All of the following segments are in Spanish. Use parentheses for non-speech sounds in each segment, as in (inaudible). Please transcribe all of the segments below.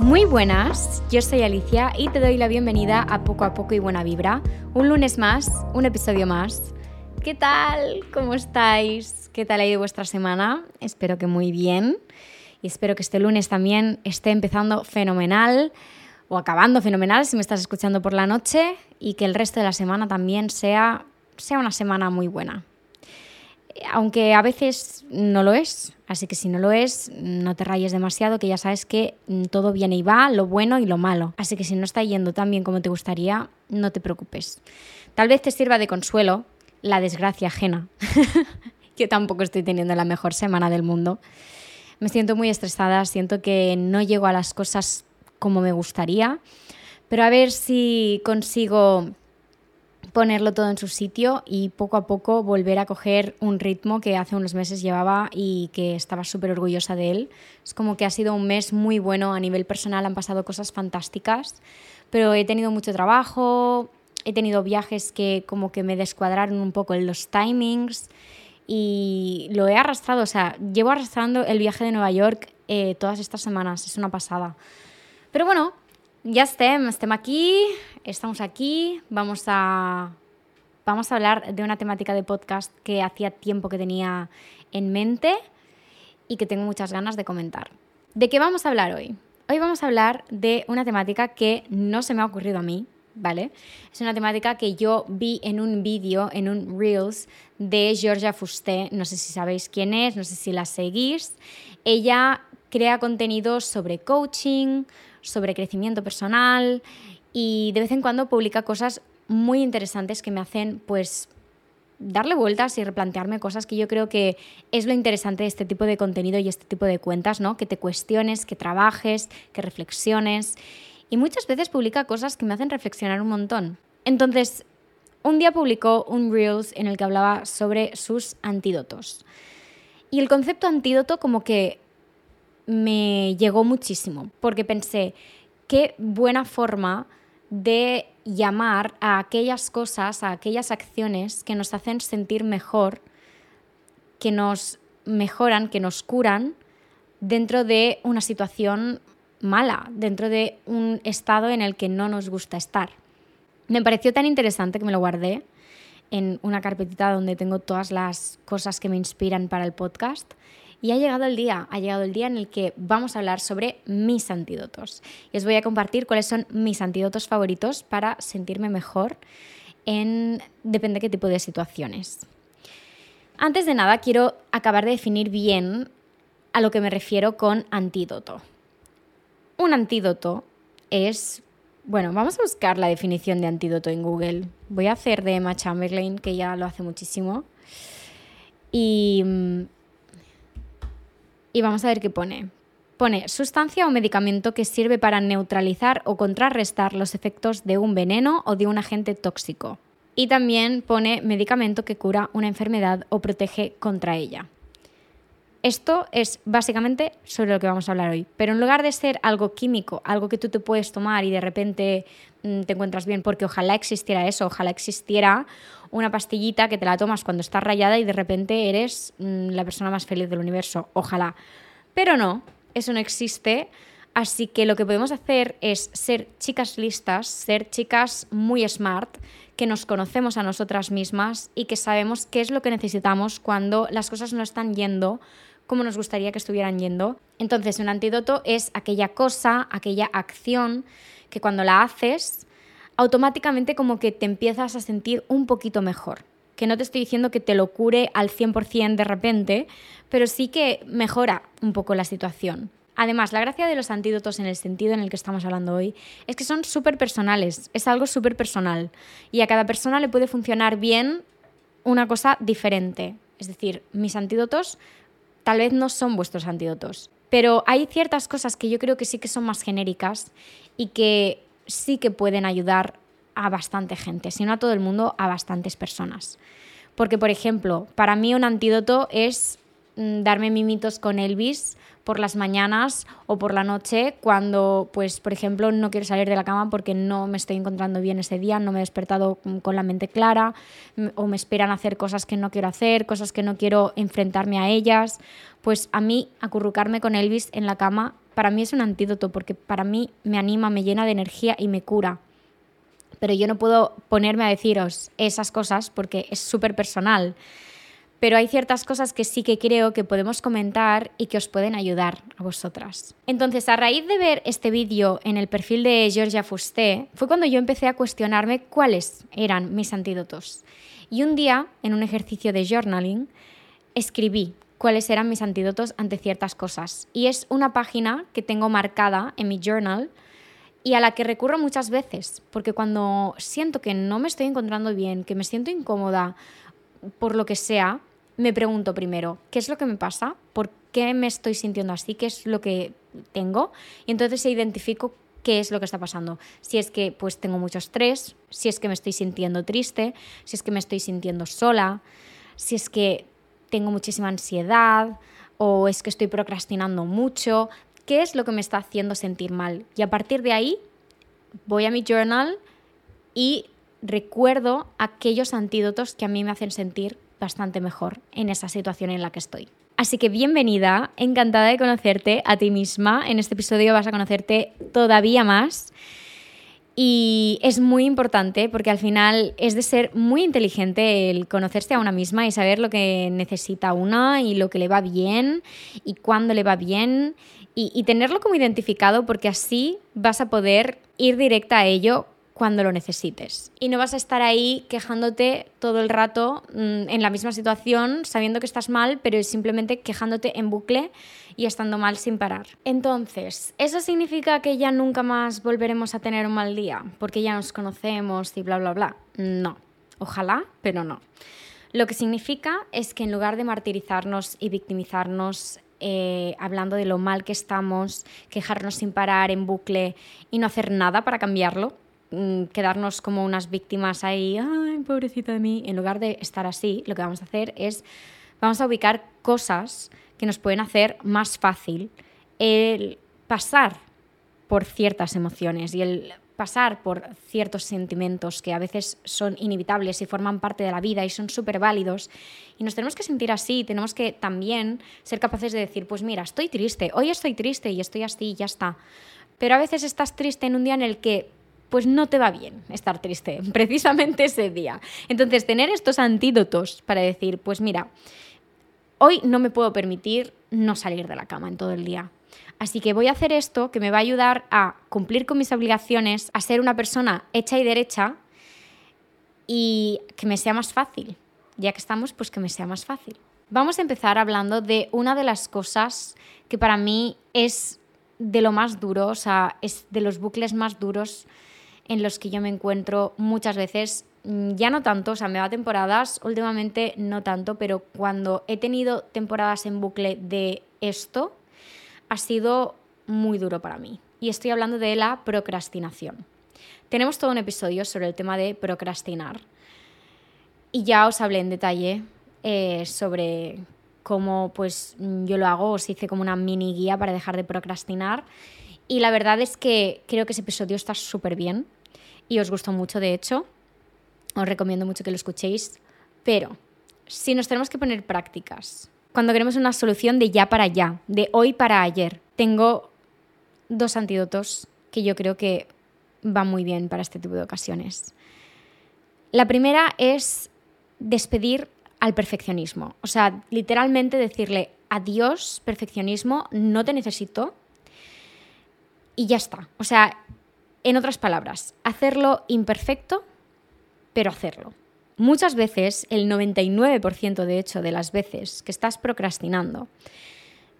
Muy buenas, yo soy Alicia y te doy la bienvenida a Poco a Poco y Buena Vibra. Un lunes más, un episodio más. ¿Qué tal? ¿Cómo estáis? ¿Qué tal ha ido vuestra semana? Espero que muy bien. Y espero que este lunes también esté empezando fenomenal o acabando fenomenal si me estás escuchando por la noche y que el resto de la semana también sea, sea una semana muy buena. Aunque a veces no lo es, así que si no lo es, no te rayes demasiado, que ya sabes que todo viene y va, lo bueno y lo malo. Así que si no está yendo tan bien como te gustaría, no te preocupes. Tal vez te sirva de consuelo la desgracia ajena, (laughs) que tampoco estoy teniendo la mejor semana del mundo. Me siento muy estresada, siento que no llego a las cosas como me gustaría, pero a ver si consigo ponerlo todo en su sitio y poco a poco volver a coger un ritmo que hace unos meses llevaba y que estaba súper orgullosa de él. Es como que ha sido un mes muy bueno a nivel personal, han pasado cosas fantásticas, pero he tenido mucho trabajo, he tenido viajes que como que me descuadraron un poco en los timings y lo he arrastrado, o sea, llevo arrastrando el viaje de Nueva York eh, todas estas semanas, es una pasada. Pero bueno, ya estem, estem aquí, estamos aquí, vamos a, vamos a hablar de una temática de podcast que hacía tiempo que tenía en mente y que tengo muchas ganas de comentar. ¿De qué vamos a hablar hoy? Hoy vamos a hablar de una temática que no se me ha ocurrido a mí, ¿vale? Es una temática que yo vi en un vídeo, en un Reels de Georgia Fusté, no sé si sabéis quién es, no sé si la seguís. Ella crea contenidos sobre coaching, sobre crecimiento personal y de vez en cuando publica cosas muy interesantes que me hacen pues darle vueltas y replantearme cosas que yo creo que es lo interesante de este tipo de contenido y este tipo de cuentas, ¿no? Que te cuestiones, que trabajes, que reflexiones. Y muchas veces publica cosas que me hacen reflexionar un montón. Entonces, un día publicó un Reels en el que hablaba sobre sus antídotos. Y el concepto antídoto como que me llegó muchísimo, porque pensé, qué buena forma de llamar a aquellas cosas, a aquellas acciones que nos hacen sentir mejor, que nos mejoran, que nos curan dentro de una situación mala, dentro de un estado en el que no nos gusta estar. Me pareció tan interesante que me lo guardé en una carpetita donde tengo todas las cosas que me inspiran para el podcast y ha llegado el día, ha llegado el día en el que vamos a hablar sobre mis antídotos. Y os voy a compartir cuáles son mis antídotos favoritos para sentirme mejor en depende de qué tipo de situaciones. Antes de nada, quiero acabar de definir bien a lo que me refiero con antídoto. Un antídoto es bueno, vamos a buscar la definición de antídoto en Google. Voy a hacer de Emma Chamberlain, que ya lo hace muchísimo. Y mm, y vamos a ver qué pone. Pone sustancia o medicamento que sirve para neutralizar o contrarrestar los efectos de un veneno o de un agente tóxico. Y también pone medicamento que cura una enfermedad o protege contra ella. Esto es básicamente sobre lo que vamos a hablar hoy. Pero en lugar de ser algo químico, algo que tú te puedes tomar y de repente mm, te encuentras bien, porque ojalá existiera eso, ojalá existiera una pastillita que te la tomas cuando estás rayada y de repente eres mm, la persona más feliz del universo. Ojalá. Pero no, eso no existe. Así que lo que podemos hacer es ser chicas listas, ser chicas muy smart, que nos conocemos a nosotras mismas y que sabemos qué es lo que necesitamos cuando las cosas no están yendo como nos gustaría que estuvieran yendo. Entonces, un antídoto es aquella cosa, aquella acción que cuando la haces automáticamente como que te empiezas a sentir un poquito mejor. Que no te estoy diciendo que te lo cure al 100% de repente, pero sí que mejora un poco la situación. Además, la gracia de los antídotos en el sentido en el que estamos hablando hoy es que son súper personales, es algo súper personal y a cada persona le puede funcionar bien una cosa diferente. Es decir, mis antídotos tal vez no son vuestros antídotos, pero hay ciertas cosas que yo creo que sí que son más genéricas y que sí que pueden ayudar a bastante gente, si no a todo el mundo, a bastantes personas. Porque, por ejemplo, para mí un antídoto es mm, darme mimitos con Elvis por las mañanas o por la noche cuando, pues, por ejemplo, no quiero salir de la cama porque no me estoy encontrando bien ese día, no me he despertado con la mente clara o me esperan hacer cosas que no quiero hacer, cosas que no quiero enfrentarme a ellas. Pues a mí acurrucarme con Elvis en la cama para mí es un antídoto porque para mí me anima, me llena de energía y me cura. Pero yo no puedo ponerme a deciros esas cosas porque es súper personal. Pero hay ciertas cosas que sí que creo que podemos comentar y que os pueden ayudar a vosotras. Entonces, a raíz de ver este vídeo en el perfil de Georgia Fusté, fue cuando yo empecé a cuestionarme cuáles eran mis antídotos. Y un día, en un ejercicio de journaling, escribí cuáles eran mis antídotos ante ciertas cosas. Y es una página que tengo marcada en mi journal y a la que recurro muchas veces, porque cuando siento que no me estoy encontrando bien, que me siento incómoda por lo que sea, me pregunto primero, ¿qué es lo que me pasa? ¿Por qué me estoy sintiendo así? ¿Qué es lo que tengo? Y entonces identifico qué es lo que está pasando. Si es que pues tengo mucho estrés, si es que me estoy sintiendo triste, si es que me estoy sintiendo sola, si es que tengo muchísima ansiedad o es que estoy procrastinando mucho, qué es lo que me está haciendo sentir mal. Y a partir de ahí voy a mi journal y recuerdo aquellos antídotos que a mí me hacen sentir bastante mejor en esa situación en la que estoy. Así que bienvenida, encantada de conocerte a ti misma. En este episodio vas a conocerte todavía más. Y es muy importante porque al final es de ser muy inteligente el conocerse a una misma y saber lo que necesita una y lo que le va bien y cuándo le va bien y, y tenerlo como identificado porque así vas a poder ir directa a ello cuando lo necesites. Y no vas a estar ahí quejándote todo el rato mm, en la misma situación, sabiendo que estás mal, pero simplemente quejándote en bucle y estando mal sin parar. Entonces, ¿eso significa que ya nunca más volveremos a tener un mal día? Porque ya nos conocemos y bla, bla, bla. No. Ojalá, pero no. Lo que significa es que en lugar de martirizarnos y victimizarnos eh, hablando de lo mal que estamos, quejarnos sin parar en bucle y no hacer nada para cambiarlo, Mm, quedarnos como unas víctimas ahí, ay, pobrecita de mí, en lugar de estar así, lo que vamos a hacer es, vamos a ubicar cosas que nos pueden hacer más fácil el pasar por ciertas emociones y el pasar por ciertos sentimientos que a veces son inevitables y forman parte de la vida y son súper válidos. Y nos tenemos que sentir así, tenemos que también ser capaces de decir, pues mira, estoy triste, hoy estoy triste y estoy así y ya está. Pero a veces estás triste en un día en el que pues no te va bien estar triste, (laughs) precisamente ese día. Entonces, tener estos antídotos para decir, pues mira, hoy no me puedo permitir no salir de la cama en todo el día. Así que voy a hacer esto que me va a ayudar a cumplir con mis obligaciones, a ser una persona hecha y derecha y que me sea más fácil. Ya que estamos, pues que me sea más fácil. Vamos a empezar hablando de una de las cosas que para mí es de lo más duro, o sea, es de los bucles más duros en los que yo me encuentro muchas veces, mm, ya no tanto, o sea, me va temporadas, últimamente no tanto, pero cuando he tenido temporadas en bucle de esto, ha sido muy duro para mí. Y estoy hablando de la procrastinación. Tenemos todo un episodio sobre el tema de procrastinar. Y ya os hablé en detalle eh, sobre cómo pues yo lo hago, os hice como una mini guía para dejar de procrastinar. Y la verdad es que creo que ese episodio está súper bien y os gustó mucho, de hecho. Os recomiendo mucho que lo escuchéis. Pero si nos tenemos que poner prácticas, cuando queremos una solución de ya para ya, de hoy para ayer, tengo dos antídotos que yo creo que van muy bien para este tipo de ocasiones. La primera es despedir al perfeccionismo. O sea, literalmente decirle adiós, perfeccionismo, no te necesito, y ya está. O sea, en otras palabras, hacerlo imperfecto, pero hacerlo. Muchas veces, el 99% de hecho de las veces que estás procrastinando,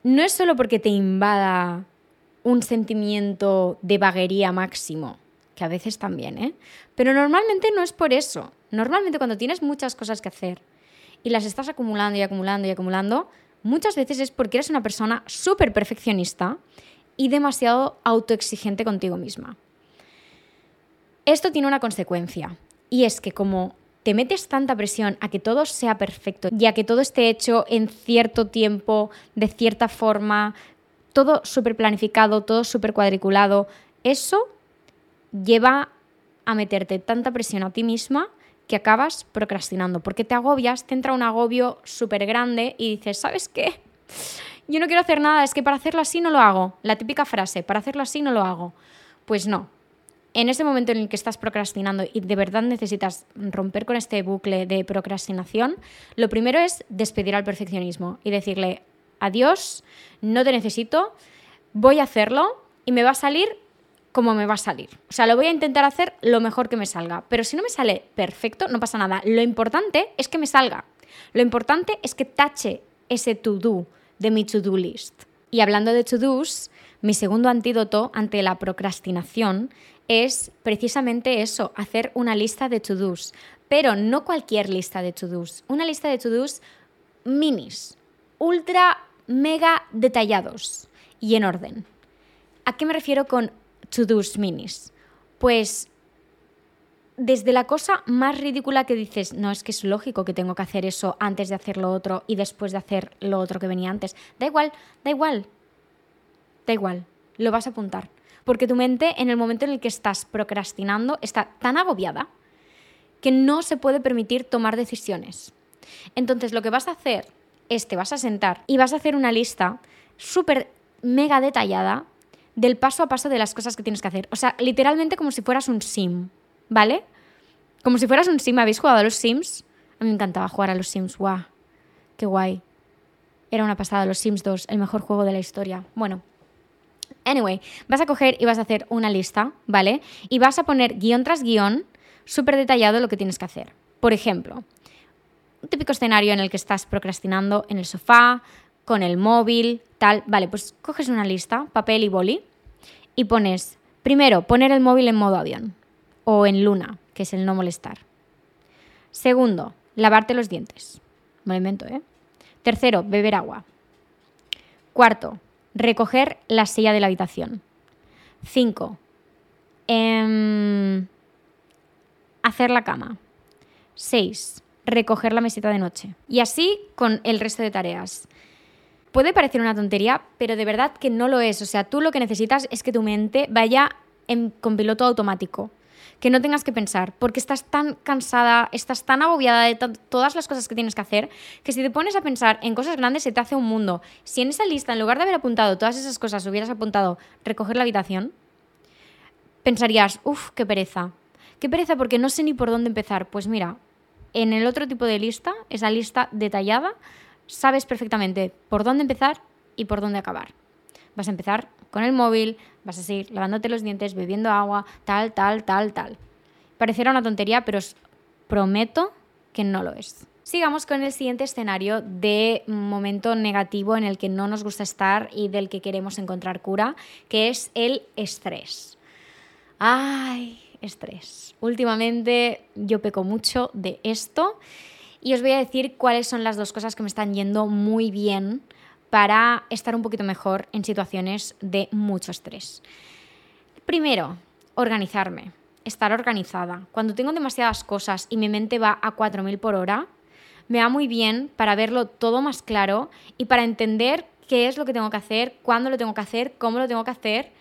no es solo porque te invada un sentimiento de vaguería máximo, que a veces también, ¿eh? Pero normalmente no es por eso. Normalmente cuando tienes muchas cosas que hacer y las estás acumulando y acumulando y acumulando, muchas veces es porque eres una persona súper perfeccionista y demasiado autoexigente contigo misma. Esto tiene una consecuencia y es que como te metes tanta presión a que todo sea perfecto y a que todo esté hecho en cierto tiempo, de cierta forma, todo súper planificado, todo súper cuadriculado, eso lleva a meterte tanta presión a ti misma que acabas procrastinando, porque te agobias, te entra un agobio súper grande y dices, ¿sabes qué? Yo no quiero hacer nada, es que para hacerlo así no lo hago. La típica frase, para hacerlo así no lo hago. Pues no. En ese momento en el que estás procrastinando y de verdad necesitas romper con este bucle de procrastinación, lo primero es despedir al perfeccionismo y decirle, adiós, no te necesito, voy a hacerlo y me va a salir como me va a salir. O sea, lo voy a intentar hacer lo mejor que me salga. Pero si no me sale perfecto, no pasa nada. Lo importante es que me salga. Lo importante es que tache ese to-do de mi to-do list. Y hablando de to-dos, mi segundo antídoto ante la procrastinación es precisamente eso, hacer una lista de to-dos. Pero no cualquier lista de to-dos. Una lista de to-dos minis, ultra, mega detallados y en orden. ¿A qué me refiero con to-dos minis? Pues desde la cosa más ridícula que dices, no, es que es lógico que tengo que hacer eso antes de hacer lo otro y después de hacer lo otro que venía antes. Da igual, da igual, da igual, lo vas a apuntar. Porque tu mente en el momento en el que estás procrastinando está tan agobiada que no se puede permitir tomar decisiones. Entonces lo que vas a hacer es te vas a sentar y vas a hacer una lista súper mega detallada del paso a paso de las cosas que tienes que hacer. O sea, literalmente como si fueras un sim, ¿vale? Como si fueras un sim. ¿Habéis jugado a los Sims? A mí me encantaba jugar a los Sims. ¡Guau! ¡Qué guay! Era una pasada, los Sims 2, el mejor juego de la historia. Bueno. Anyway, vas a coger y vas a hacer una lista, ¿vale? Y vas a poner guion tras guion súper detallado lo que tienes que hacer. Por ejemplo, un típico escenario en el que estás procrastinando en el sofá, con el móvil, tal. Vale, pues coges una lista, papel y boli, y pones, primero, poner el móvil en modo avión o en luna, que es el no molestar. Segundo, lavarte los dientes. Me lo invento, ¿eh? Tercero, beber agua. Cuarto, recoger la silla de la habitación. Cinco, em, hacer la cama. Seis, recoger la mesita de noche. Y así con el resto de tareas. Puede parecer una tontería, pero de verdad que no lo es. O sea, tú lo que necesitas es que tu mente vaya con piloto automático. Que no tengas que pensar, porque estás tan cansada, estás tan agobiada de todas las cosas que tienes que hacer, que si te pones a pensar en cosas grandes se te hace un mundo. Si en esa lista, en lugar de haber apuntado todas esas cosas, hubieras apuntado recoger la habitación, pensarías, uff, qué pereza. Qué pereza porque no sé ni por dónde empezar. Pues mira, en el otro tipo de lista, esa lista detallada, sabes perfectamente por dónde empezar y por dónde acabar. Vas a empezar con el móvil, vas a seguir lavándote los dientes, bebiendo agua, tal, tal, tal, tal. Parecerá una tontería, pero os prometo que no lo es. Sigamos con el siguiente escenario de momento negativo en el que no nos gusta estar y del que queremos encontrar cura, que es el estrés. Ay, estrés. Últimamente yo peco mucho de esto y os voy a decir cuáles son las dos cosas que me están yendo muy bien para estar un poquito mejor en situaciones de mucho estrés. Primero, organizarme, estar organizada. Cuando tengo demasiadas cosas y mi mente va a 4.000 por hora, me va muy bien para verlo todo más claro y para entender qué es lo que tengo que hacer, cuándo lo tengo que hacer, cómo lo tengo que hacer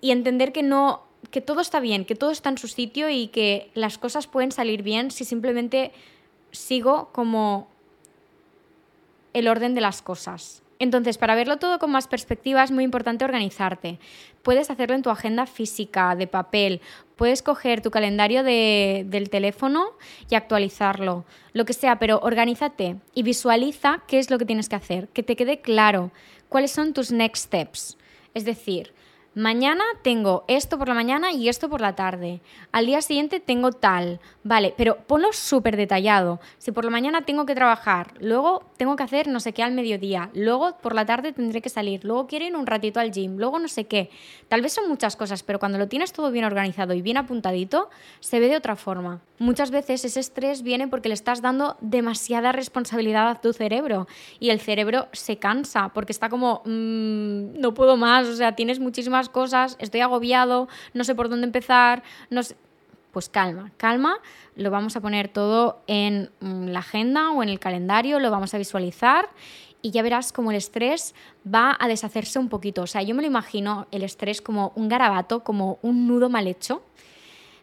y entender que no que todo está bien, que todo está en su sitio y que las cosas pueden salir bien si simplemente sigo como el orden de las cosas. Entonces, para verlo todo con más perspectiva es muy importante organizarte. Puedes hacerlo en tu agenda física, de papel, puedes coger tu calendario del teléfono y actualizarlo, lo que sea, pero organízate y visualiza qué es lo que tienes que hacer, que te quede claro cuáles son tus next steps. Es decir, Mañana tengo esto por la mañana y esto por la tarde. Al día siguiente tengo tal. Vale, pero ponlo súper detallado. Si por la mañana tengo que trabajar, luego tengo que hacer no sé qué al mediodía, luego por la tarde tendré que salir, luego quiero ir un ratito al gym, luego no sé qué. Tal vez son muchas cosas, pero cuando lo tienes todo bien organizado y bien apuntadito, se ve de otra forma. Muchas veces ese estrés viene porque le estás dando demasiada responsabilidad a tu cerebro y el cerebro se cansa porque está como, mmm, no puedo más, o sea, tienes muchísimas cosas, estoy agobiado, no sé por dónde empezar, no sé... Pues calma, calma, lo vamos a poner todo en mm, la agenda o en el calendario, lo vamos a visualizar y ya verás como el estrés va a deshacerse un poquito. O sea, yo me lo imagino el estrés como un garabato, como un nudo mal hecho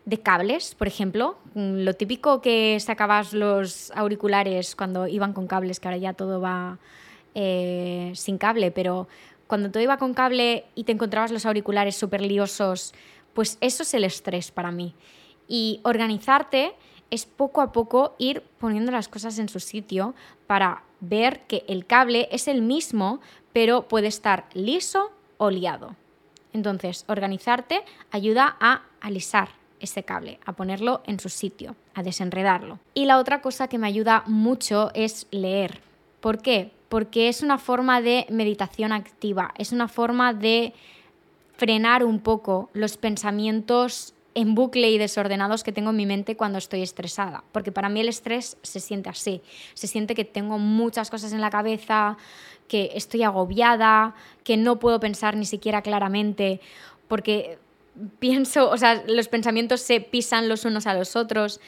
de cables, por ejemplo. Mm, lo típico que sacabas los auriculares cuando iban con cables, que ahora ya todo va eh, sin cable, pero cuando todo iba con cable y te encontrabas los auriculares súper liosos, pues eso es el estrés para mí. Y organizarte es poco a poco ir poniendo las cosas en su sitio para ver que el cable es el mismo, pero puede estar liso o liado. Entonces, organizarte ayuda a alisar ese cable, a ponerlo en su sitio, a desenredarlo. Y la otra cosa que me ayuda mucho es leer. ¿Por qué? Porque es una forma de meditación activa, es una forma de frenar un poco los pensamientos en bucle y desordenados que tengo en mi mente cuando estoy estresada. Porque para mí el estrés se siente así. Se siente que tengo muchas cosas en la cabeza, que estoy agobiada, que no puedo pensar ni siquiera claramente, porque pienso, o sea, los pensamientos se pisan los unos a los otros.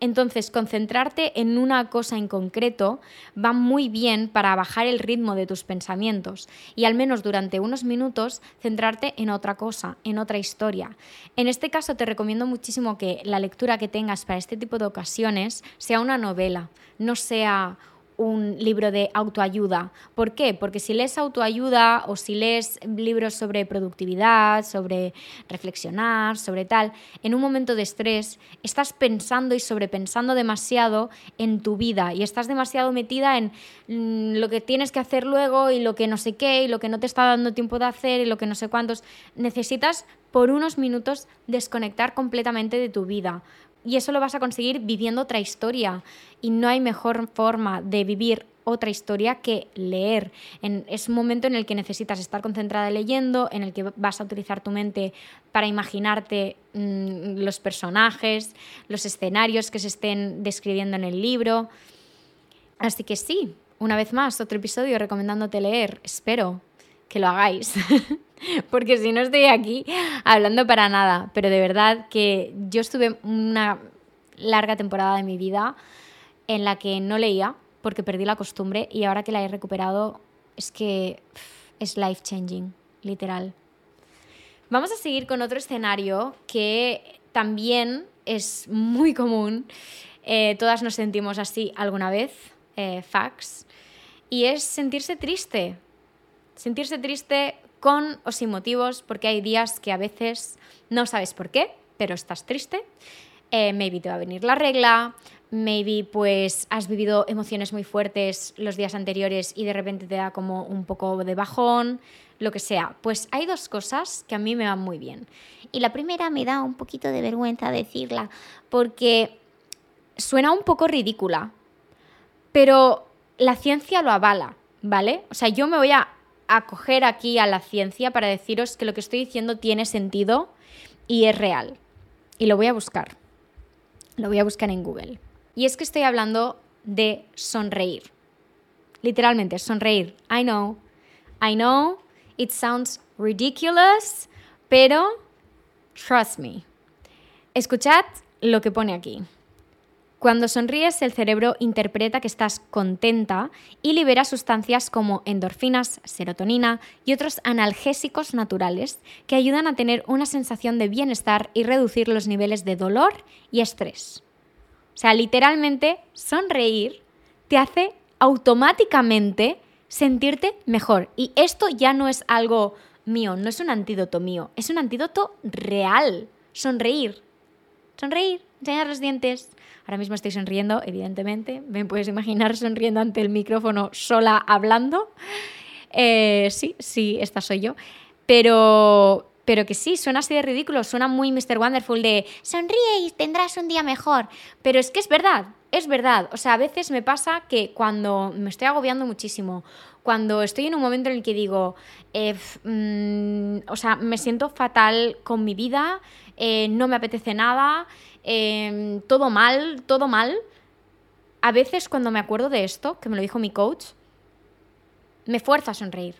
Entonces, concentrarte en una cosa en concreto va muy bien para bajar el ritmo de tus pensamientos y al menos durante unos minutos centrarte en otra cosa, en otra historia. En este caso te recomiendo muchísimo que la lectura que tengas para este tipo de ocasiones sea una novela, no sea un libro de autoayuda. ¿Por qué? Porque si lees autoayuda o si lees libros sobre productividad, sobre reflexionar, sobre tal, en un momento de estrés estás pensando y sobrepensando demasiado en tu vida y estás demasiado metida en mm, lo que tienes que hacer luego y lo que no sé qué y lo que no te está dando tiempo de hacer y lo que no sé cuántos. Necesitas por unos minutos desconectar completamente de tu vida y eso lo vas a conseguir viviendo otra historia. Y no hay mejor forma de vivir otra historia que leer. es un momento en el que necesitas estar concentrada leyendo, en el que vas a utilizar tu mente para imaginarte mm, los personajes, los escenarios que se estén describiendo en el libro. Así que sí, una vez más, otro episodio recomendándote leer. Espero que lo hagáis. (laughs) porque si no estoy aquí hablando para nada. Pero de verdad que yo estuve una larga temporada de mi vida en la que no leía porque perdí la costumbre y ahora que la he recuperado es que es life changing, literal. Vamos a seguir con otro escenario que también es muy común. Eh, todas nos sentimos así alguna vez, eh, facts. Y es sentirse triste. Sentirse triste con o sin motivos, porque hay días que a veces no sabes por qué, pero estás triste. Eh, maybe te va a venir la regla, maybe pues has vivido emociones muy fuertes los días anteriores y de repente te da como un poco de bajón, lo que sea. Pues hay dos cosas que a mí me van muy bien. Y la primera me da un poquito de vergüenza decirla, porque suena un poco ridícula, pero la ciencia lo avala, ¿vale? O sea, yo me voy a acoger aquí a la ciencia para deciros que lo que estoy diciendo tiene sentido y es real. Y lo voy a buscar. Lo voy a buscar en Google. Y es que estoy hablando de sonreír. Literalmente, sonreír. I know. I know. It sounds ridiculous, pero trust me. Escuchad lo que pone aquí. Cuando sonríes, el cerebro interpreta que estás contenta y libera sustancias como endorfinas, serotonina y otros analgésicos naturales que ayudan a tener una sensación de bienestar y reducir los niveles de dolor y estrés. O sea, literalmente, sonreír te hace automáticamente sentirte mejor. Y esto ya no es algo mío, no es un antídoto mío, es un antídoto real. Sonreír. Sonreír, enseñar los dientes, Ahora mismo estoy sonriendo, evidentemente. Me puedes imaginar sonriendo ante el micrófono sola hablando. Eh, sí, sí, esta soy yo. Pero, pero que sí, suena así de ridículo, suena muy Mr. Wonderful de sonríe y tendrás un día mejor. Pero es que es verdad, es verdad. O sea, a veces me pasa que cuando me estoy agobiando muchísimo, cuando estoy en un momento en el que digo, eh, mm, o sea, me siento fatal con mi vida, eh, no me apetece nada, Em, todo mal, todo mal. A veces cuando me acuerdo de esto, que me lo dijo mi coach, me fuerza a sonreír.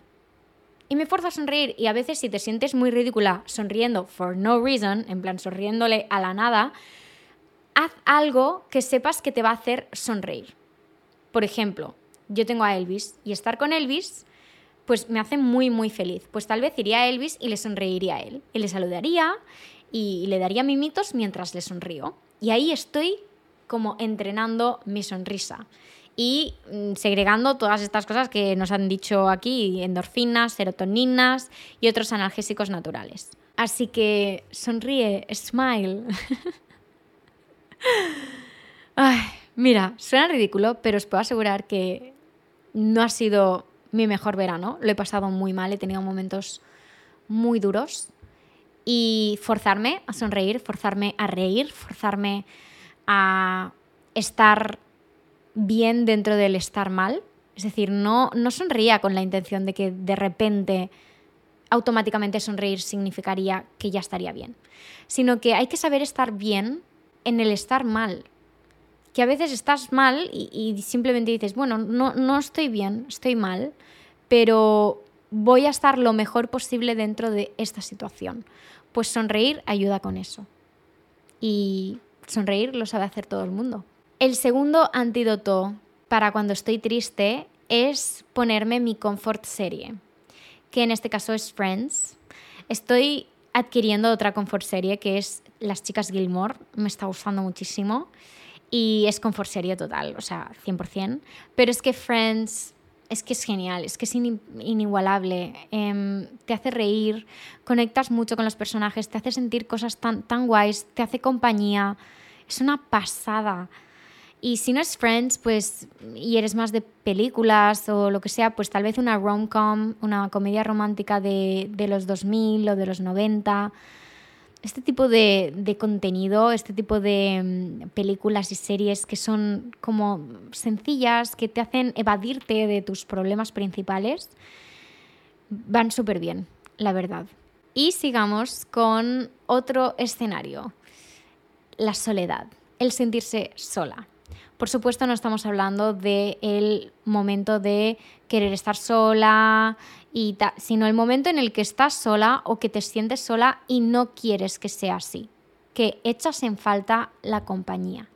Y me fuerza a sonreír. Y a veces si te sientes muy ridícula sonriendo for no reason, en plan sonriéndole a la nada, haz algo que sepas que te va a hacer sonreír. Por ejemplo, yo tengo a Elvis y estar con Elvis pues me hace muy muy feliz. Pues tal vez iría a Elvis y le sonreiría a él. Y le saludaría y le daría mimitos mientras le sonrío. Y ahí estoy como entrenando mi sonrisa. y mm, segregando todas estas cosas que nos han dicho aquí, endorfinas, serotoninas y otros analgésicos naturales. Así que sonríe, smile. (laughs) mira, suena ridículo, pero os puedo asegurar que no ha sido mi mejor verano. Lo he pasado muy mal, he tenido momentos muy duros. Y forzarme a sonreír, forzarme a reír, forzarme a estar bien dentro del estar mal. Es decir, no, no sonreía con la intención de que de repente automáticamente sonreír significaría que ya estaría bien, sino que hay que saber estar bien en el estar mal. Que a veces estás mal y, y simplemente dices, bueno, no, no estoy bien, estoy mal, pero voy a estar lo mejor posible dentro de esta situación. Pues sonreír ayuda con eso. Y sonreír lo sabe hacer todo el mundo. El segundo antídoto para cuando estoy triste es ponerme mi comfort serie, que en este caso es Friends. Estoy adquiriendo otra comfort serie que es Las chicas Gilmore, me está gustando muchísimo y es comfort serie total, o sea, 100%, pero es que Friends es que es genial, es que es inigualable, em, te hace reír, conectas mucho con los personajes, te hace sentir cosas tan, tan guays, te hace compañía, es una pasada. Y si no es Friends, pues, y eres más de películas o lo que sea, pues tal vez una rom-com, una comedia romántica de, de, los 2000 o de los 90. Este tipo de, de contenido, este tipo de mm, películas y series que son como sencillas, que te hacen evadirte de tus problemas principales, van súper bien, la verdad. Y sigamos con otro escenario, la soledad, el sentirse sola. Por supuesto, no estamos hablando del momento de querer estar sola, y sino el momento en el que estás sola o que te sientes sola y no quieres que sea así, que echas en falta la compañía.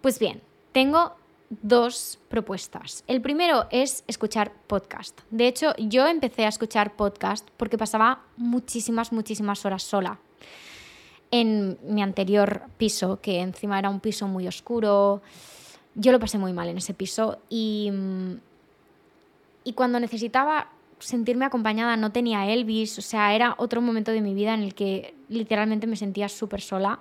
Pues bien, tengo dos propuestas. El primero es escuchar podcast. De hecho, yo empecé a escuchar podcast porque pasaba muchísimas, muchísimas horas sola en mi anterior piso, que encima era un piso muy oscuro. Yo lo pasé muy mal en ese piso y, y cuando necesitaba sentirme acompañada no tenía Elvis, o sea, era otro momento de mi vida en el que literalmente me sentía súper sola.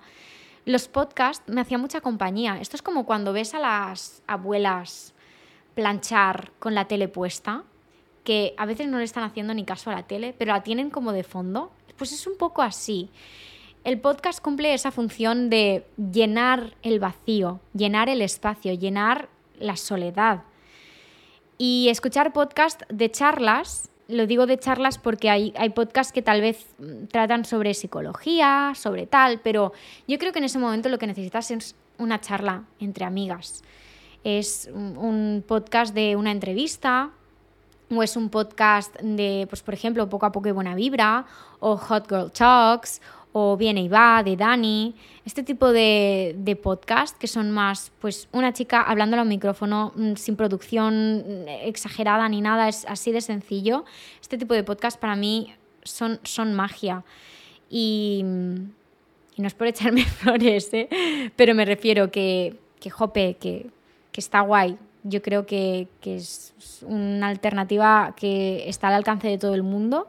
Los podcasts me hacían mucha compañía. Esto es como cuando ves a las abuelas planchar con la tele puesta, que a veces no le están haciendo ni caso a la tele, pero la tienen como de fondo. Pues es un poco así. El podcast cumple esa función de llenar el vacío, llenar el espacio, llenar la soledad. Y escuchar podcast de charlas, lo digo de charlas porque hay, hay podcasts que tal vez tratan sobre psicología, sobre tal, pero yo creo que en ese momento lo que necesitas es una charla entre amigas. Es un podcast de una entrevista, o es un podcast de, pues por ejemplo, Poco a Poco y Buena Vibra, o Hot Girl Talks, o Viene y Va de Dani, este tipo de, de podcast que son más pues una chica hablando al micrófono mm, sin producción mm, exagerada ni nada, es así de sencillo. Este tipo de podcast para mí son, son magia. Y, y no es por (laughs) echarme flores, ¿eh? pero me refiero que, que jope, que, que está guay. Yo creo que, que es una alternativa que está al alcance de todo el mundo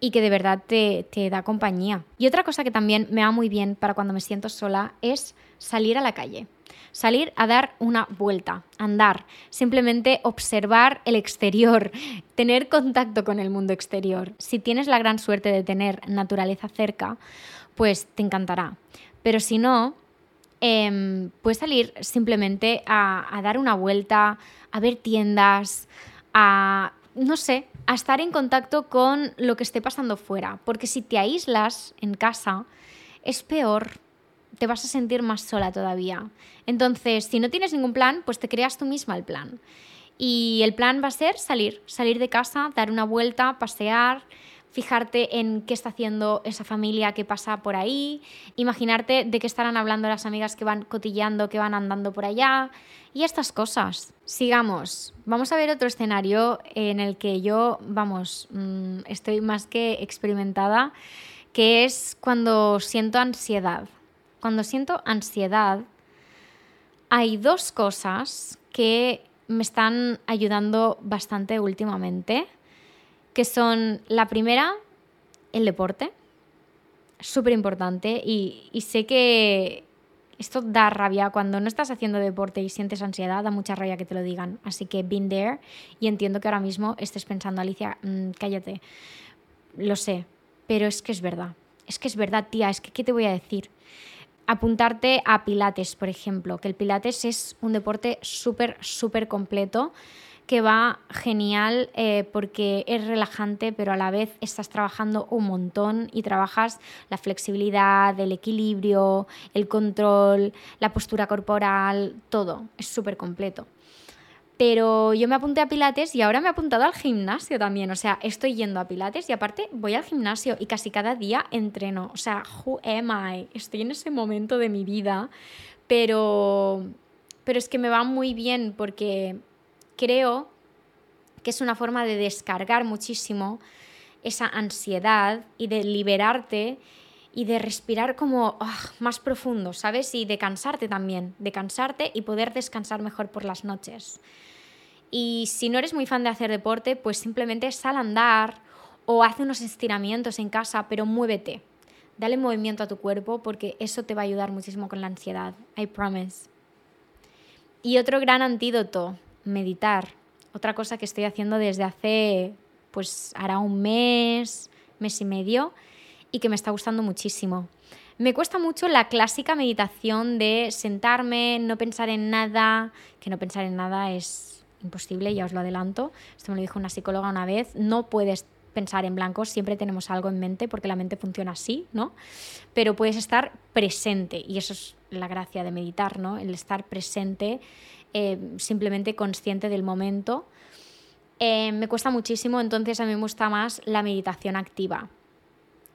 y que de verdad te, da compañía. Y otra cosa que también me va muy bien para cuando me siento sola es salir a la calle. Salir a dar una vuelta, andar, simplemente observar el exterior, (laughs) tener contacto con el mundo exterior. Si tienes la gran suerte de tener naturaleza cerca, pues te encantará. Pero si no, em, puedes salir simplemente a, a dar una vuelta, a ver tiendas, a, no sé, a estar en contacto con lo que esté pasando fuera. Porque si te aíslas en casa, es peor. Te vas a sentir más sola todavía. Entonces, si no tienes ningún plan, pues te creas tú misma el plan. Y el plan va a ser salir, salir de casa, dar una vuelta, pasear, fijarte en qué está haciendo esa familia que pasa por ahí, imaginarte de qué estarán hablando las amigas que van cotillando, que van andando por allá y estas cosas. Sigamos, vamos a ver otro escenario en el que yo, vamos, mm, estoy más que experimentada, que es cuando siento ansiedad. Cuando siento ansiedad, hay dos cosas que me están ayudando bastante últimamente, que son la primera, el deporte, súper importante y, sé que esto da rabia cuando no estás haciendo deporte y sientes ansiedad, da mucha rabia que te lo digan. Así que been there y entiendo que ahora mismo estés pensando, Alicia, mm, cállate. Lo sé, pero es que es verdad. Es que es verdad, tía, es que ¿qué te voy a decir? Apuntarte a Pilates, por ejemplo, que el Pilates es un deporte súper, súper completo que va genial eh, porque es relajante, pero a la vez estás trabajando un montón y trabajas la flexibilidad, el equilibrio, el control, la postura corporal, todo. Es súper completo. Pero yo me apunté a Pilates y ahora me he apuntado al gimnasio también. O sea, estoy yendo a Pilates y aparte voy al gimnasio y casi cada día entreno. O sea, who am I? Estoy en ese momento de mi vida. Pero, pero es que me va muy bien porque creo que es una forma de descargar muchísimo esa ansiedad y de liberarte y de respirar como ah, más profundo, ¿sabes? Y de cansarte también, de cansarte y poder descansar mejor por las noches. Y si no eres muy fan de hacer deporte, pues simplemente sal a andar o haz unos estiramientos en casa, pero muévete. Dale movimiento a tu cuerpo porque eso te va a ayudar muchísimo con la ansiedad. I promise. Y otro gran antídoto meditar. Otra cosa que estoy haciendo desde hace, pues hará un mes, mes y medio, y que me está gustando muchísimo. Me cuesta mucho la clásica meditación de sentarme, no pensar en nada, que no pensar en nada es imposible, ya os lo adelanto. Esto me lo dijo una psicóloga una vez, no puedes pensar en blanco, siempre tenemos algo en mente porque la mente funciona así, ¿no? Pero puedes estar presente y eso es la gracia de meditar, ¿no? El estar presente eh, simplemente consciente del momento. Eh, me cuesta muchísimo, entonces a mí me gusta más la meditación activa.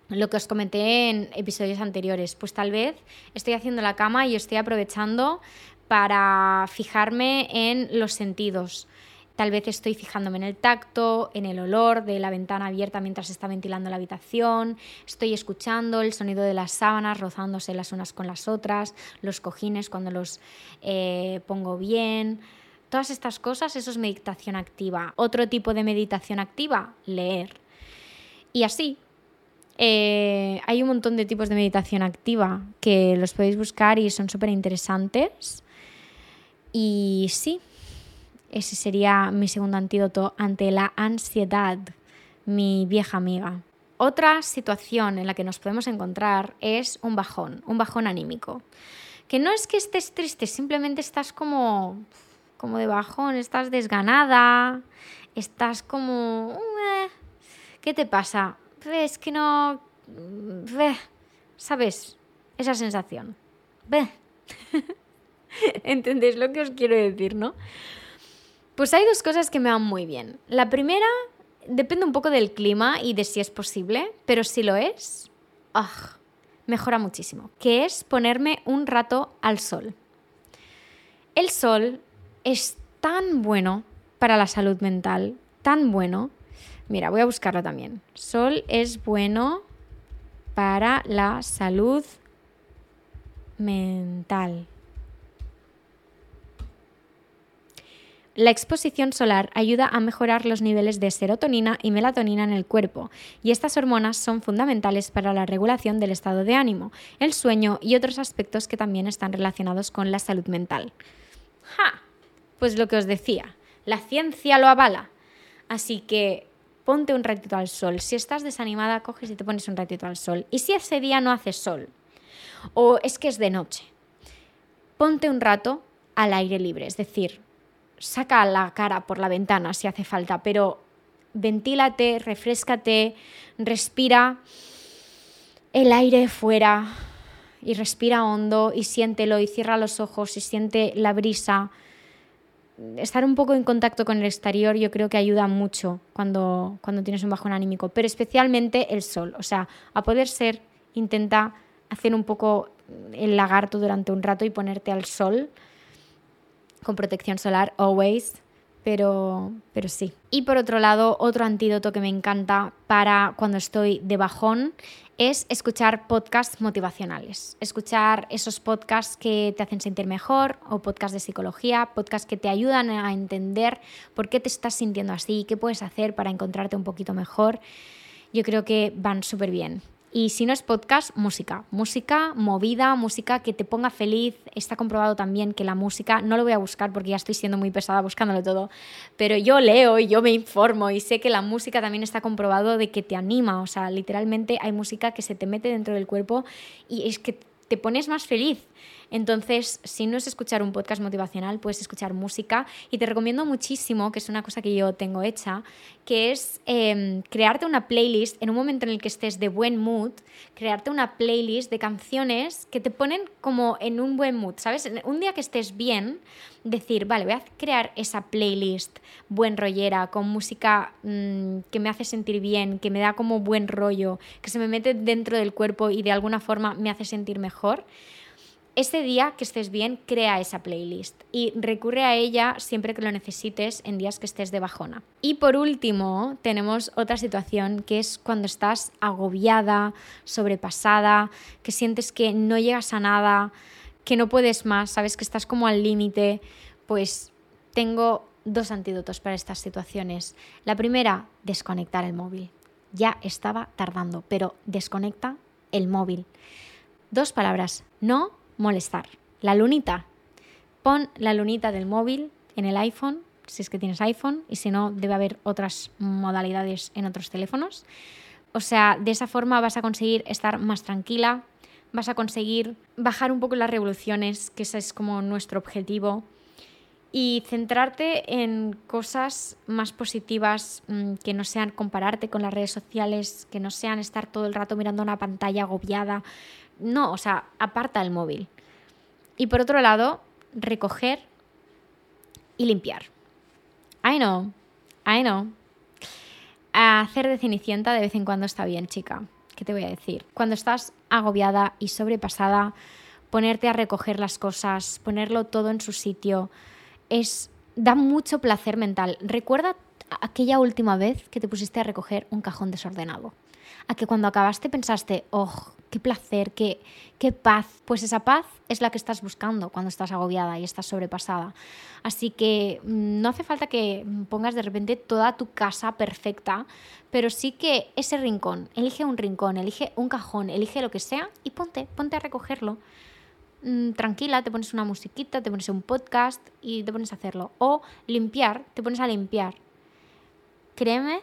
Lo que os comenté en episodios anteriores, pues tal vez estoy haciendo la cama y estoy aprovechando para fijarme en los sentidos. Tal vez estoy fijándome en el tacto, en el olor de la ventana abierta mientras está ventilando la habitación, estoy escuchando el sonido de las sábanas rozándose las unas con las otras, los cojines cuando los eh, pongo bien. Todas estas cosas, eso es meditación activa. Otro tipo de meditación activa, leer. Y así, eh, hay un montón de tipos de meditación activa que los podéis buscar y son súper interesantes. Y sí, ese sería mi segundo antídoto ante la ansiedad, mi vieja amiga. Otra situación en la que nos podemos encontrar es un bajón, un bajón anímico. Que no es que estés triste, simplemente estás como, como de bajón, estás desganada, estás como... Eh, ¿Qué te pasa? Es que no... ¿Sabes? Esa sensación. (laughs) ¿Entendéis lo que os quiero decir, no? Pues hay dos cosas que me van muy bien. La primera depende un poco del clima y de si es posible, pero si lo es, ah, mejora muchísimo, que es ponerme un rato al sol. El sol es tan bueno para la salud mental, tan bueno. Mira, voy a buscarlo también. Sol es bueno para la salud mental. La exposición solar ayuda a mejorar los niveles de serotonina y melatonina en el cuerpo, y estas hormonas son fundamentales para la regulación del estado de ánimo, el sueño y otros aspectos que también están relacionados con la salud mental. ¡Ja! Pues lo que os decía, la ciencia lo avala. Así que ponte un ratito al sol. Si estás desanimada, coges y te pones un ratito al sol. Y si ese día no hace sol, o es que es de noche, ponte un rato al aire libre, es decir, saca la cara por la ventana si hace falta, pero ventílate, refrescate, respira el aire fuera y respira hondo y siéntelo y cierra los ojos y siente la brisa. Estar un poco en contacto con el exterior yo creo que ayuda mucho cuando, cuando tienes un bajón anímico, pero especialmente el sol. O sea, a poder ser, intenta hacer un poco el lagarto durante un rato y ponerte al sol con protección solar, always, pero, pero sí. Y por otro lado, otro antídoto que me encanta para cuando estoy de bajón es escuchar podcasts motivacionales, escuchar esos podcasts que te hacen sentir mejor o podcasts de psicología, podcasts que te ayudan a entender por qué te estás sintiendo así, qué puedes hacer para encontrarte un poquito mejor. Yo creo que van súper bien. Y si no es podcast, música. Música movida, música que te ponga feliz. Está comprobado también que la música, no lo voy a buscar porque ya estoy siendo muy pesada buscándolo todo, pero yo leo y yo me informo y sé que la música también está comprobado de que te anima. O sea, literalmente hay música que se te mete dentro del cuerpo y es que te pones más feliz. Entonces, si no es escuchar un podcast motivacional, puedes escuchar música y te recomiendo muchísimo, que es una cosa que yo tengo hecha, que es em, crearte una playlist en un momento en el que estés de buen mood, crearte una playlist de canciones que te ponen como en un buen mood, ¿sabes? Un día que estés bien, decir, vale, voy a crear esa playlist buen rollera, con música mm, que me hace sentir bien, que me da como buen rollo, que se me mete dentro del cuerpo y de alguna forma me hace sentir mejor ese día que estés bien, crea esa playlist y recurre a ella siempre que lo necesites en días que estés de bajona. Y por último, tenemos otra situación que es cuando estás agobiada, sobrepasada, que sientes que no llegas a nada, que no puedes más, sabes que estás como al límite, pues tengo dos antídotos para estas situaciones. La primera, desconectar el móvil. Ya estaba tardando, pero desconecta el móvil. Dos palabras, no molestar. La lunita. Pon la lunita del móvil en el iPhone, si es que tienes iPhone, y si no, debe haber otras modalidades en otros teléfonos. O sea, de esa forma vas a conseguir estar más tranquila, vas a conseguir bajar un poco las revoluciones, que ese es como nuestro objetivo, y centrarte en cosas más positivas mm, que no sean compararte con las redes sociales, que no sean estar todo el rato mirando una pantalla agobiada, no, o sea, aparta el móvil. Y por otro lado, recoger y limpiar. I know, I know. Hacer de cenicienta de vez en cuando está bien, chica. ¿Qué te voy a decir? Cuando estás agobiada y sobrepasada, ponerte a recoger las cosas, ponerlo todo en su sitio, es da mucho placer mental. Recuerda aquella última vez que te pusiste a recoger un cajón desordenado. A que cuando acabaste pensaste, oh, qué placer, qué, qué paz. Pues esa paz es la que estás buscando cuando estás agobiada y estás sobrepasada. Así que mm, no hace falta que pongas de repente toda tu casa perfecta, pero sí que ese rincón, elige un rincón, elige un cajón, elige lo que sea y ponte, ponte a recogerlo. Mm, tranquila, te pones una musiquita, te pones un podcast y te pones a hacerlo. O limpiar, te pones a limpiar. Créeme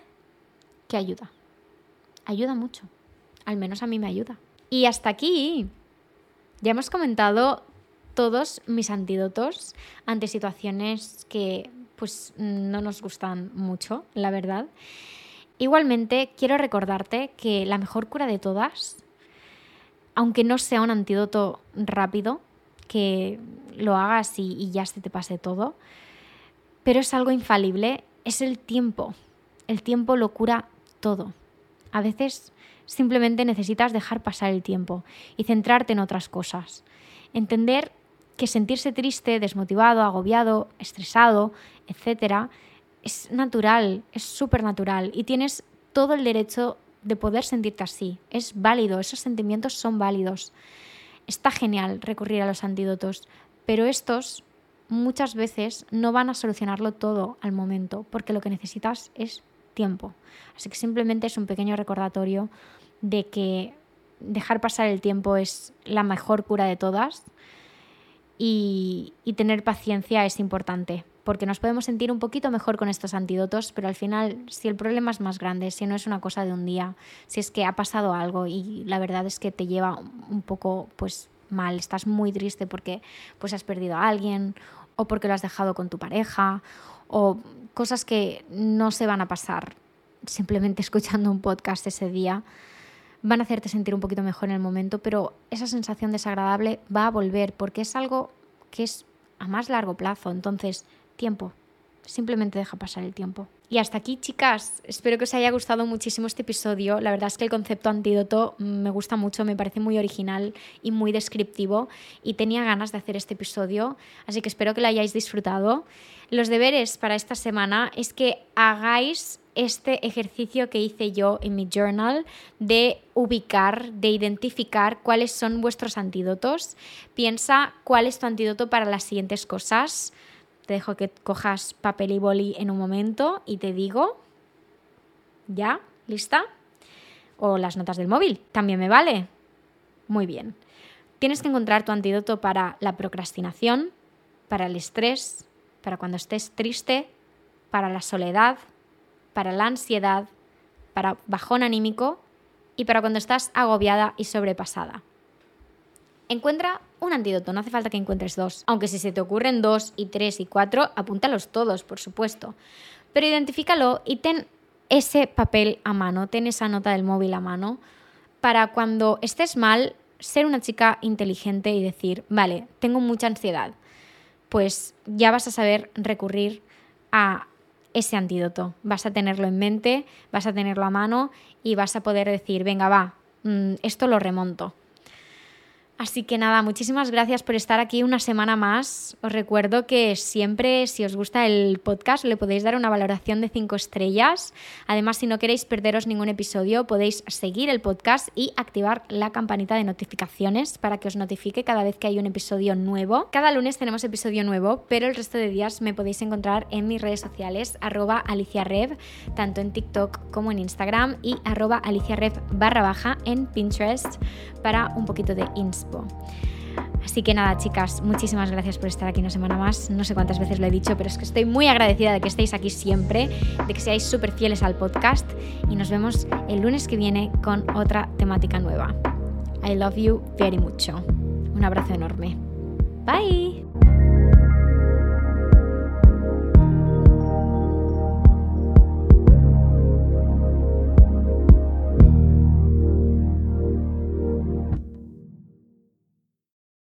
que ayuda. Ayuda mucho. Al menos a mí me ayuda. Y hasta aquí. Ya hemos comentado todos mis antídotos ante situaciones que pues no nos gustan mucho, la verdad. Igualmente, quiero recordarte que la mejor cura de todas, aunque no sea un antídoto rápido, que lo hagas y, y ya se te pase todo, pero es algo infalible, es el tiempo. El tiempo lo cura todo. A veces simplemente necesitas dejar pasar el tiempo y centrarte en otras cosas. Entender que sentirse triste, desmotivado, agobiado, estresado, etc., es natural, es súper natural y tienes todo el derecho de poder sentirte así. Es válido, esos sentimientos son válidos. Está genial recurrir a los antídotos, pero estos muchas veces no van a solucionarlo todo al momento, porque lo que necesitas es tiempo. Así que simplemente es un pequeño recordatorio de que dejar pasar el tiempo es la mejor cura de todas y, tener paciencia es importante, porque nos podemos sentir un poquito mejor con estos antídotos, pero al final, si el problema es más grande, si no es una cosa de un día, si es que ha pasado algo y la verdad es que te lleva un poco pues mal, estás muy triste porque pues has perdido a alguien o porque lo has dejado con tu pareja o cosas que no se van a pasar simplemente (laughs) escuchando un podcast ese día van a hacerte sentir un poquito mejor en el momento, pero esa sensación desagradable va a volver porque es algo que es a más largo plazo. Entonces, tiempo. Simplemente deja pasar el tiempo. Y hasta aquí, chicas. Espero que os haya gustado muchísimo este episodio. La verdad es que el concepto antídoto me gusta mucho, me parece muy original y muy descriptivo. Y tenía ganas de hacer este episodio, así que espero que lo hayáis disfrutado. Los deberes para esta semana es que hagáis este ejercicio que hice yo en mi journal de ubicar, de identificar cuáles son vuestros antídotos. Piensa cuál es tu antídoto para las siguientes cosas te dejo que cojas papel y boli en un momento y te digo, ¿ya? ¿Lista? O las notas del móvil, también me vale. Muy bien. Tienes que encontrar tu antídoto para la procrastinación, para el estrés, para cuando estés triste, para la soledad, para la ansiedad, para bajón anímico y para cuando estás agobiada y sobrepasada. Encuentra un antídoto, no hace falta que encuentres dos. Aunque si se te ocurren dos y tres y cuatro, apúntalos todos, por supuesto. Pero identifícalo y ten ese papel a mano, ten esa nota del móvil a mano, para cuando estés mal, ser una chica inteligente y decir, vale, tengo mucha ansiedad, pues ya vas a saber recurrir a ese antídoto. Vas a tenerlo en mente, vas a tenerlo a mano y vas a poder decir, venga, va, mm, esto lo remonto. Así que nada, muchísimas gracias por estar aquí una semana más. Os recuerdo que siempre, si os gusta el podcast, le podéis dar una valoración de 5 estrellas. Además, si no queréis perderos ningún episodio, podéis seguir el podcast y activar la campanita de notificaciones para que os notifique cada vez que hay un episodio nuevo. Cada lunes tenemos episodio nuevo, pero el resto de días me podéis encontrar en mis redes sociales, arroba aliciarev, tanto en TikTok como en Instagram, y arroba aliciarev barra baja en Pinterest para un poquito de inspiración Así que nada, chicas, muchísimas gracias por estar aquí una semana más. No sé cuántas veces lo he dicho, pero es que estoy muy agradecida de que estéis aquí siempre, de que seáis súper fieles al podcast y nos vemos el lunes que viene con otra temática nueva. I love you very mucho. Un abrazo enorme. Bye.